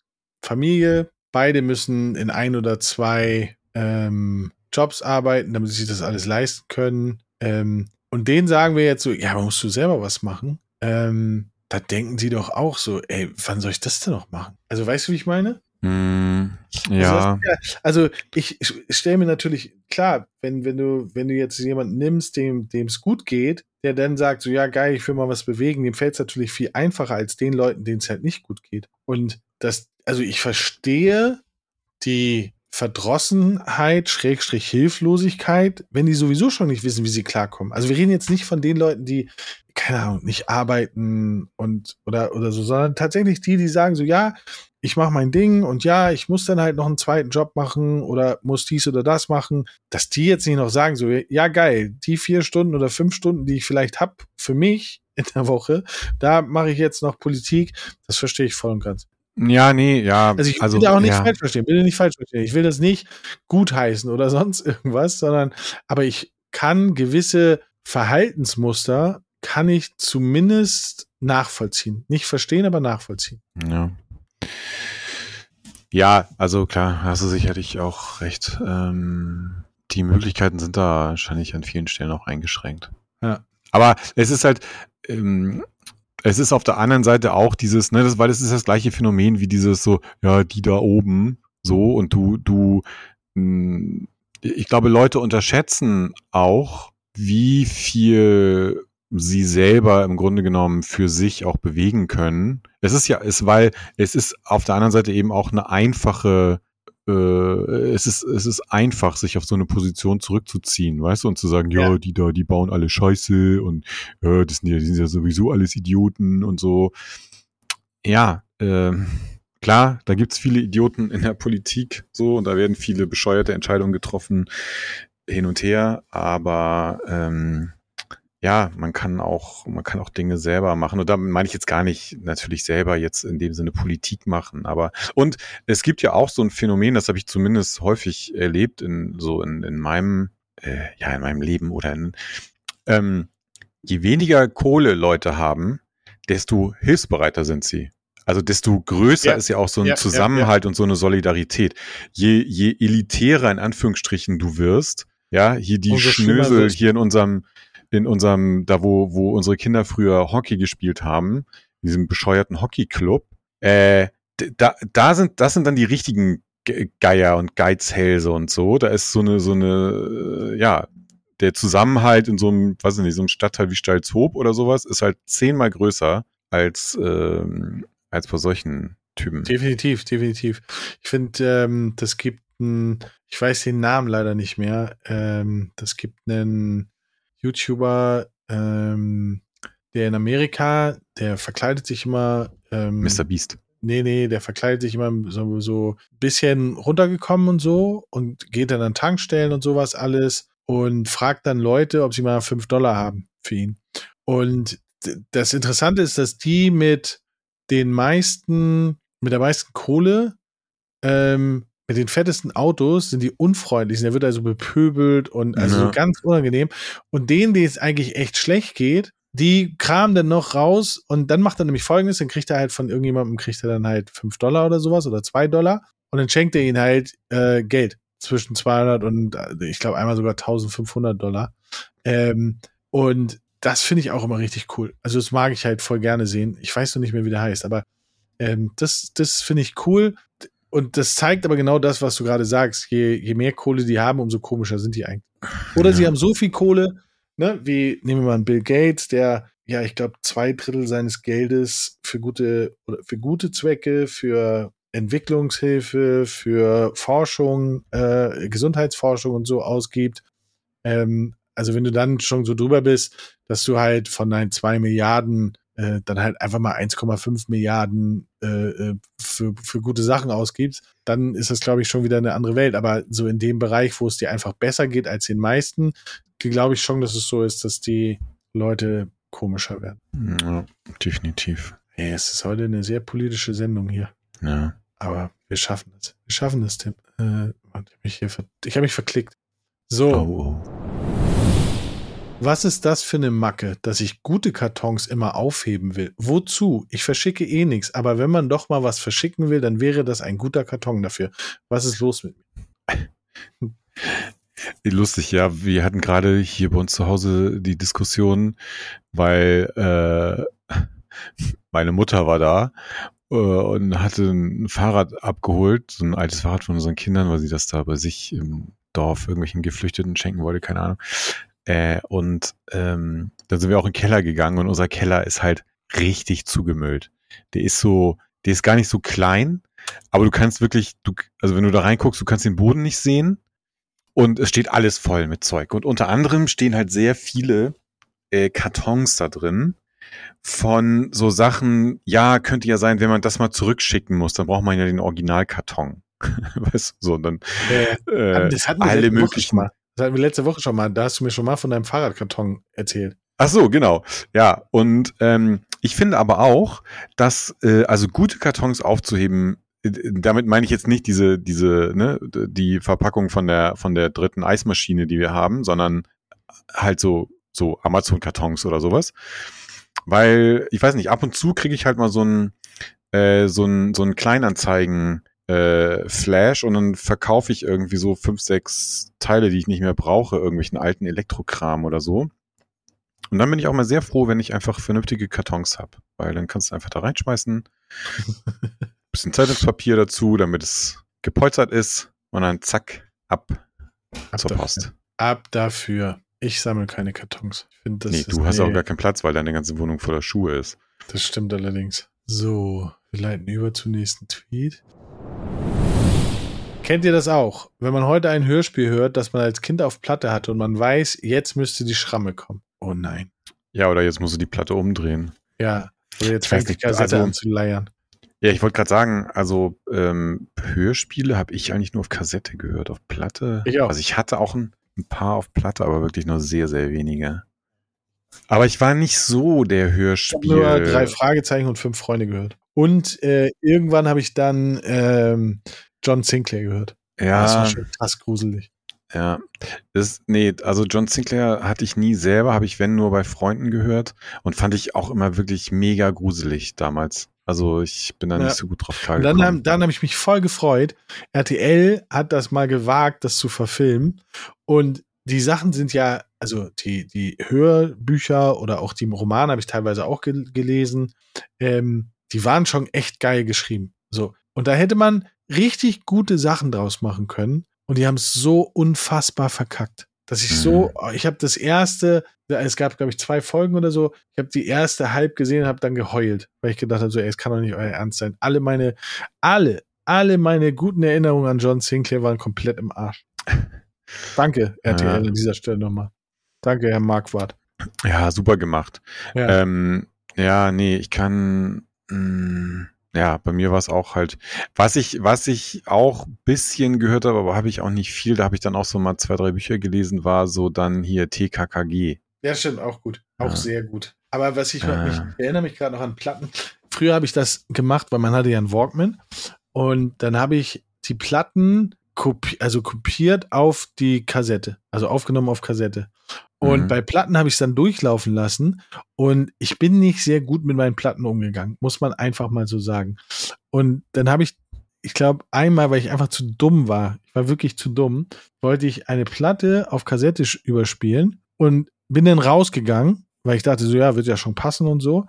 Familie, beide müssen in ein oder zwei ähm, Jobs arbeiten, damit sie sich das alles leisten können. Ähm, und denen sagen wir jetzt so, ja, aber musst du selber was machen? Ähm, da denken sie doch auch so, ey, wann soll ich das denn noch machen? Also weißt du, wie ich meine? Mm, ja. Also, ich, ich stelle mir natürlich klar, wenn, wenn du, wenn du jetzt jemanden nimmst, dem dem es gut geht, der dann sagt, so ja, geil, ich will mal was bewegen, dem fällt es natürlich viel einfacher als den Leuten, denen es halt nicht gut geht. Und das, also ich verstehe die Verdrossenheit, Schrägstrich Hilflosigkeit, wenn die sowieso schon nicht wissen, wie sie klarkommen. Also wir reden jetzt nicht von den Leuten, die, keine Ahnung, nicht arbeiten und oder, oder so, sondern tatsächlich die, die sagen so, ja, ich mache mein Ding und ja, ich muss dann halt noch einen zweiten Job machen oder muss dies oder das machen, dass die jetzt nicht noch sagen so, ja geil, die vier Stunden oder fünf Stunden, die ich vielleicht hab für mich in der Woche, da mache ich jetzt noch Politik, das verstehe ich voll und ganz. Ja, nee, ja. Also ich will also, auch nicht ja. falsch verstehen, bitte nicht falsch verstehen. Ich will das nicht gutheißen oder *laughs* sonst irgendwas, sondern aber ich kann gewisse Verhaltensmuster kann ich zumindest nachvollziehen. Nicht verstehen, aber nachvollziehen. Ja. Ja, also klar, hast du sicherlich auch recht. Ähm, die Möglichkeiten sind da wahrscheinlich an vielen Stellen auch eingeschränkt. Ja. Aber es ist halt, ähm, es ist auf der anderen Seite auch dieses, ne, das, weil es ist das gleiche Phänomen wie dieses so, ja, die da oben, so, und du, du, mh, hm, ich glaube, Leute unterschätzen auch, wie viel sie selber im Grunde genommen für sich auch bewegen können. Es ist ja, es, weil es ist auf der anderen Seite eben auch eine einfache äh, es ist, es ist einfach, sich auf so eine Position zurückzuziehen, weißt du, und zu sagen, ja, ja die da, die bauen alle Scheiße und äh, das sind ja, die sind ja sowieso alles Idioten und so. Ja, äh, klar, da gibt's viele Idioten in der Politik, so, und da werden viele bescheuerte Entscheidungen getroffen hin und her, aber ähm, ja, man kann auch, man kann auch Dinge selber machen. Und da meine ich jetzt gar nicht natürlich selber jetzt in dem Sinne Politik machen, aber und es gibt ja auch so ein Phänomen, das habe ich zumindest häufig erlebt in so in, in meinem, äh, ja, in meinem Leben oder in, ähm, je weniger Kohle Leute haben, desto hilfsbereiter sind sie. Also desto größer ja. ist ja auch so ein ja, Zusammenhalt ja, und so eine Solidarität. Je, je elitärer in Anführungsstrichen du wirst, ja, hier die Schnösel hier in unserem in unserem, da wo, wo unsere Kinder früher Hockey gespielt haben, in diesem bescheuerten Hockeyclub, äh, da, da sind, das sind dann die richtigen Geier und Geizhälse und so. Da ist so eine, so eine, äh, ja, der Zusammenhalt in so einem, weiß ich nicht, so einem Stadtteil wie Stalzhoop oder sowas ist halt zehnmal größer als, ähm, als bei solchen Typen. Definitiv, definitiv. Ich finde, ähm, das gibt einen, ich weiß den Namen leider nicht mehr, ähm, das gibt einen YouTuber, ähm, der in Amerika der verkleidet sich immer. Ähm, Mr. Beast. Nee, nee, der verkleidet sich immer so, so bisschen runtergekommen und so und geht dann an Tankstellen und sowas alles und fragt dann Leute, ob sie mal fünf Dollar haben für ihn. Und das Interessante ist, dass die mit den meisten, mit der meisten Kohle, ähm, mit den fettesten Autos sind die unfreundlich. Der wird also bepöbelt und also Ja. so ganz unangenehm. Und denen, denen es eigentlich echt schlecht geht, die kramen dann noch raus und dann macht er nämlich folgendes, dann kriegt er halt von irgendjemandem, kriegt er dann halt fünf Dollar oder sowas oder zwei Dollar und dann schenkt er ihnen halt äh, Geld zwischen 200 und äh, ich glaube einmal sogar 1500 Dollar. Ähm, und das finde ich auch immer richtig cool. Also das mag ich halt voll gerne sehen. Ich weiß noch nicht mehr, wie der heißt, aber ähm, das, das finde ich cool. Und das zeigt aber genau das, was du gerade sagst. Je, je mehr Kohle die haben, umso komischer sind die eigentlich. Oder sie Ja. haben so viel Kohle, ne, wie nehmen wir mal einen Bill Gates, der ja, ich glaube, zwei Drittel seines Geldes für gute oder für gute Zwecke, für Entwicklungshilfe, für Forschung, äh, Gesundheitsforschung und so ausgibt. Ähm, also wenn du dann schon so drüber bist, dass du halt von deinen zwei Milliarden äh, dann halt einfach mal 1,5 Milliarden äh, äh, für, für gute Sachen ausgibst, dann ist das, glaube ich, schon wieder eine andere Welt. Aber so in dem Bereich, wo es dir einfach besser geht als den meisten, glaube ich schon, dass es so ist, dass die Leute komischer werden. Ja, definitiv. Hey, es ist heute eine sehr politische Sendung hier. Ja. Aber wir schaffen es. Wir schaffen es, Tim. Äh, ich habe mich, hier ver ich hab mich verklickt. So, Oh, oh. Was ist das für eine Macke, dass ich gute Kartons immer aufheben will? Wozu? Ich verschicke eh nichts, aber wenn man doch mal was verschicken will, dann wäre das ein guter Karton dafür. Was ist los mit mir? Lustig, ja. Wir hatten gerade hier bei uns zu Hause die Diskussion, weil äh, meine Mutter war da äh, und hatte ein Fahrrad abgeholt, so ein altes Fahrrad von unseren Kindern, weil sie das da bei sich im Dorf irgendwelchen Geflüchteten schenken wollte, keine Ahnung. Äh, und ähm, dann sind wir auch in den Keller gegangen und unser Keller ist halt richtig zugemüllt. Der ist so, der ist gar nicht so klein, aber du kannst wirklich, du, also wenn du da reinguckst, du kannst den Boden nicht sehen und es steht alles voll mit Zeug. Und unter anderem stehen halt sehr viele äh, Kartons da drin von so Sachen, ja, könnte ja sein, wenn man das mal zurückschicken muss, dann braucht man ja den Originalkarton. *laughs* weißt du, so, und dann Äh, äh, alle möglichen. mal. Das hatten wir letzte Woche schon mal. Da hast du mir schon mal von deinem Fahrradkarton erzählt. Ach so, genau. Ja, und ähm, ich finde aber auch, dass äh, also gute Kartons aufzuheben, äh, damit meine ich jetzt nicht diese diese ne die Verpackung von der von der dritten Eismaschine, die wir haben, sondern halt so so Amazon Kartons oder sowas, weil ich weiß nicht, ab und zu kriege ich halt mal so ein äh, so ein so ein Kleinanzeigen äh, Flash und dann verkaufe ich irgendwie so fünf sechs Teile, die ich nicht mehr brauche, irgendwelchen alten Elektrokram oder so. Und dann bin ich auch mal sehr froh, wenn ich einfach vernünftige Kartons habe, weil dann kannst du einfach da reinschmeißen, *laughs* bisschen Zeitungspapier dazu, damit es gepolstert ist und dann zack, ab, Ab zur dafür. Post. Ab dafür. Ich sammle keine Kartons. Ich finde, das nee, du hast nee, auch gar keinen Platz, weil deine ganze Wohnung voller Schuhe ist. Das stimmt allerdings. So, wir leiten über zum nächsten Tweet. Kennt ihr das auch? Wenn man heute ein Hörspiel hört, das man als Kind auf Platte hatte und man weiß, jetzt müsste die Schramme kommen. Oh nein. Ja, oder jetzt musst du die Platte umdrehen. Ja. Oder jetzt Ich fängt die Kassette also- an zu leiern. Ja, ich wollte gerade sagen, also ähm, Hörspiele habe ich eigentlich nur auf Kassette gehört, auf Platte. Ich auch. Also ich hatte auch ein, ein paar auf Platte, aber wirklich nur sehr, sehr wenige. Aber ich war nicht so der Ich habe Hörspiel. nur drei Fragezeichen und fünf Freunde gehört. Und äh, irgendwann habe ich dann ähm, John Sinclair gehört. Das war ja, schon krass gruselig. ja. Das, nee, also John Sinclair hatte ich nie selber, habe ich wenn nur bei Freunden gehört und fand ich auch immer wirklich mega gruselig damals. Also ich bin da Ja. nicht so gut drauf klargekommen. dann, haben- dann habe ich mich voll gefreut. RTL hat das mal gewagt, das zu verfilmen. Und die Sachen sind ja, also die, die Hörbücher oder auch die Romane habe ich teilweise auch gel gelesen. Ähm, die waren schon echt geil geschrieben. So. Und da hätte man richtig gute Sachen draus machen können. Und die haben es so unfassbar verkackt. Dass ich so, ich habe das erste, es gab, glaube ich, zwei Folgen oder so. Ich habe die erste halb gesehen und habe dann geheult, weil ich gedacht habe, so, ey, es kann doch nicht euer Ernst sein. Alle meine, alle, alle meine guten Erinnerungen an John Sinclair waren komplett im Arsch. *laughs* Danke, RTL, Ja. an dieser Stelle nochmal. Danke, Herr Marquardt. ja, super gemacht. Ja. Ähm, Ja, nee, ich kann. Mh, ja, bei mir war es auch halt. Was ich, was ich auch bisschen gehört habe, aber habe ich auch nicht viel. Da habe ich dann auch so mal zwei, drei Bücher gelesen. War so dann hier TKKG. Ja, stimmt, auch gut. Auch Ja. sehr gut. Aber was ich, Ah. ich erinnere mich gerade noch an Platten. Früher habe ich das gemacht, weil man hatte ja einen Walkman. Und dann habe ich die Platten kopi also kopiert auf die Kassette. Also aufgenommen auf Kassette. Und Mhm. bei Platten habe ich es dann durchlaufen lassen. Und ich bin nicht sehr gut mit meinen Platten umgegangen. Muss man einfach mal so sagen. Und dann habe ich, ich glaube, einmal, weil ich einfach zu dumm war, ich war wirklich zu dumm, wollte ich eine Platte auf Kassette überspielen und bin dann rausgegangen, weil ich dachte so, ja, wird ja schon passen und so.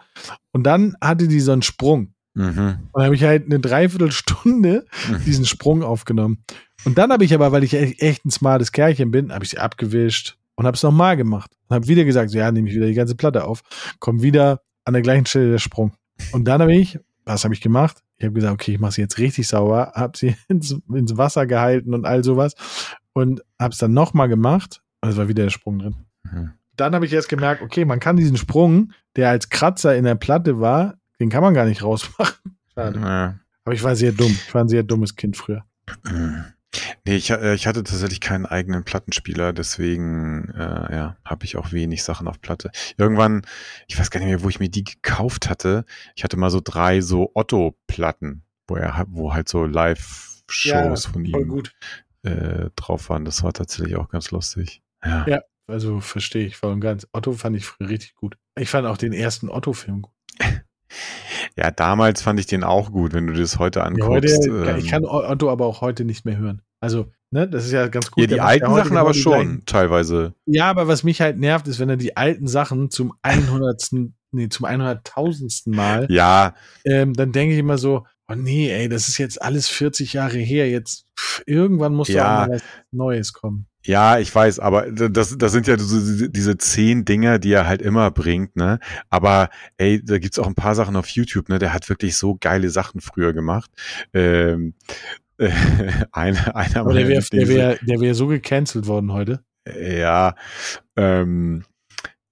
Und dann hatte die so einen Sprung. Mhm. Und dann habe ich halt eine Dreiviertelstunde *laughs* diesen Sprung aufgenommen. Und dann habe ich aber, weil ich e- echt ein smartes Kerlchen bin, habe ich sie abgewischt und habe es nochmal gemacht. Und habe wieder gesagt, so, ja, nehme ich wieder die ganze Platte auf. Komm wieder an der gleichen Stelle der Sprung. Und dann habe ich, was habe ich gemacht? Ich habe gesagt, okay, ich mache sie jetzt richtig sauber, habe sie *laughs* ins, ins Wasser gehalten und all sowas und habe es dann nochmal gemacht und es war wieder der Sprung drin. Mhm. Dann habe ich erst gemerkt, okay, man kann diesen Sprung, der als Kratzer in der Platte war, den kann man gar nicht rausmachen. Schade. Ja. Aber ich war sehr dumm. Ich war ein sehr dummes Kind früher. Mhm. Nee, ich, äh, ich hatte tatsächlich keinen eigenen Plattenspieler, deswegen äh, ja, habe ich auch wenig Sachen auf Platte. Irgendwann, ich weiß gar nicht mehr, wo ich mir die gekauft hatte. Ich hatte mal so drei so Otto-Platten, wo er hat- wo halt so Live-Shows von Voll ihm gut. äh, drauf waren. Das war tatsächlich auch ganz lustig. Ja. Ja. Also verstehe ich voll und ganz. Otto fand ich früher richtig gut. Ich fand auch den ersten Otto-Film gut. *laughs* ja, damals fand ich den auch gut, wenn du dir das heute Ja, anguckst. heute, ich ähm, kann Otto aber auch heute nicht mehr hören. Also, ne, das ist ja ganz gut. ja, die alten ja heute Sachen aber schon, gleichen- teilweise. Ja, aber was mich halt nervt, ist, wenn er die alten Sachen zum *laughs* 100. nee, zum 100.000. Mal, Ja, ähm, dann denke ich immer so, oh nee, ey, das ist jetzt alles 40 Jahre her. Jetzt, pff, irgendwann muss Ja. doch mal was Neues kommen. Ja, ich weiß, aber das, das sind ja so diese, zehn Dinger, die er halt immer bringt, ne? Aber ey, da gibt's auch ein paar Sachen auf YouTube, ne? Der hat wirklich so geile Sachen früher gemacht. Ähm, äh, *laughs* einer, einer Aber der wäre der wär, der wär so gecancelt worden heute. ja, ähm,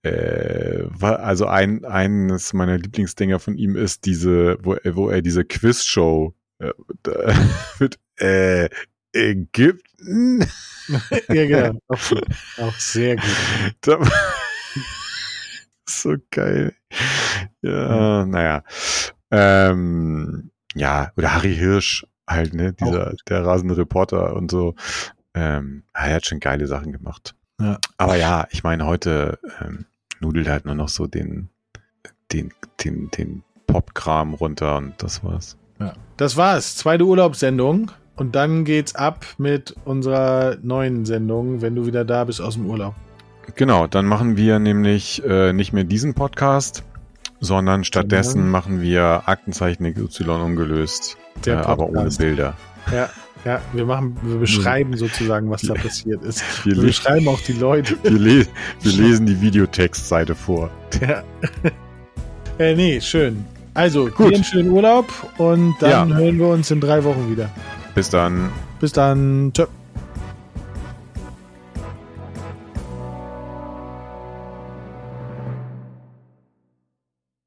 äh, also ein, eines meiner Lieblingsdinger von ihm ist diese, wo, er- wo er diese Quizshow äh, *laughs* mit äh, Ägypten. *laughs* ja, genau. Auch, auch sehr gut. *laughs* So geil. Ja, naja. Ähm, ja, oder Harry Hirsch halt, ne? Dieser, der rasende Reporter und so. Ähm, er hat schon geile Sachen gemacht. Ja. Aber ja, ich meine, heute ähm, nudelt halt nur noch so den, den, den, den Popkram runter und das war's. Ja. Das war's. Zweite Urlaubssendung. Und dann geht's ab mit unserer neuen Sendung, wenn du wieder da bist aus dem Urlaub. Genau, dann machen wir nämlich äh, nicht mehr diesen Podcast, sondern stattdessen Sondern- machen wir Aktenzeichen XY ungelöst, äh, aber ohne. Bilder. Ja, ja, wir machen, wir beschreiben sozusagen, was da passiert ist. Wir, Wir beschreiben auch die Leute. wir, le *laughs* wir lesen die Videotextseite vor. Ja. *laughs* äh, nee, schön. Also, Gut. dir einen schönen Urlaub und dann Ja. hören wir uns in drei Wochen wieder. Bis dann. Bis dann. Tschö.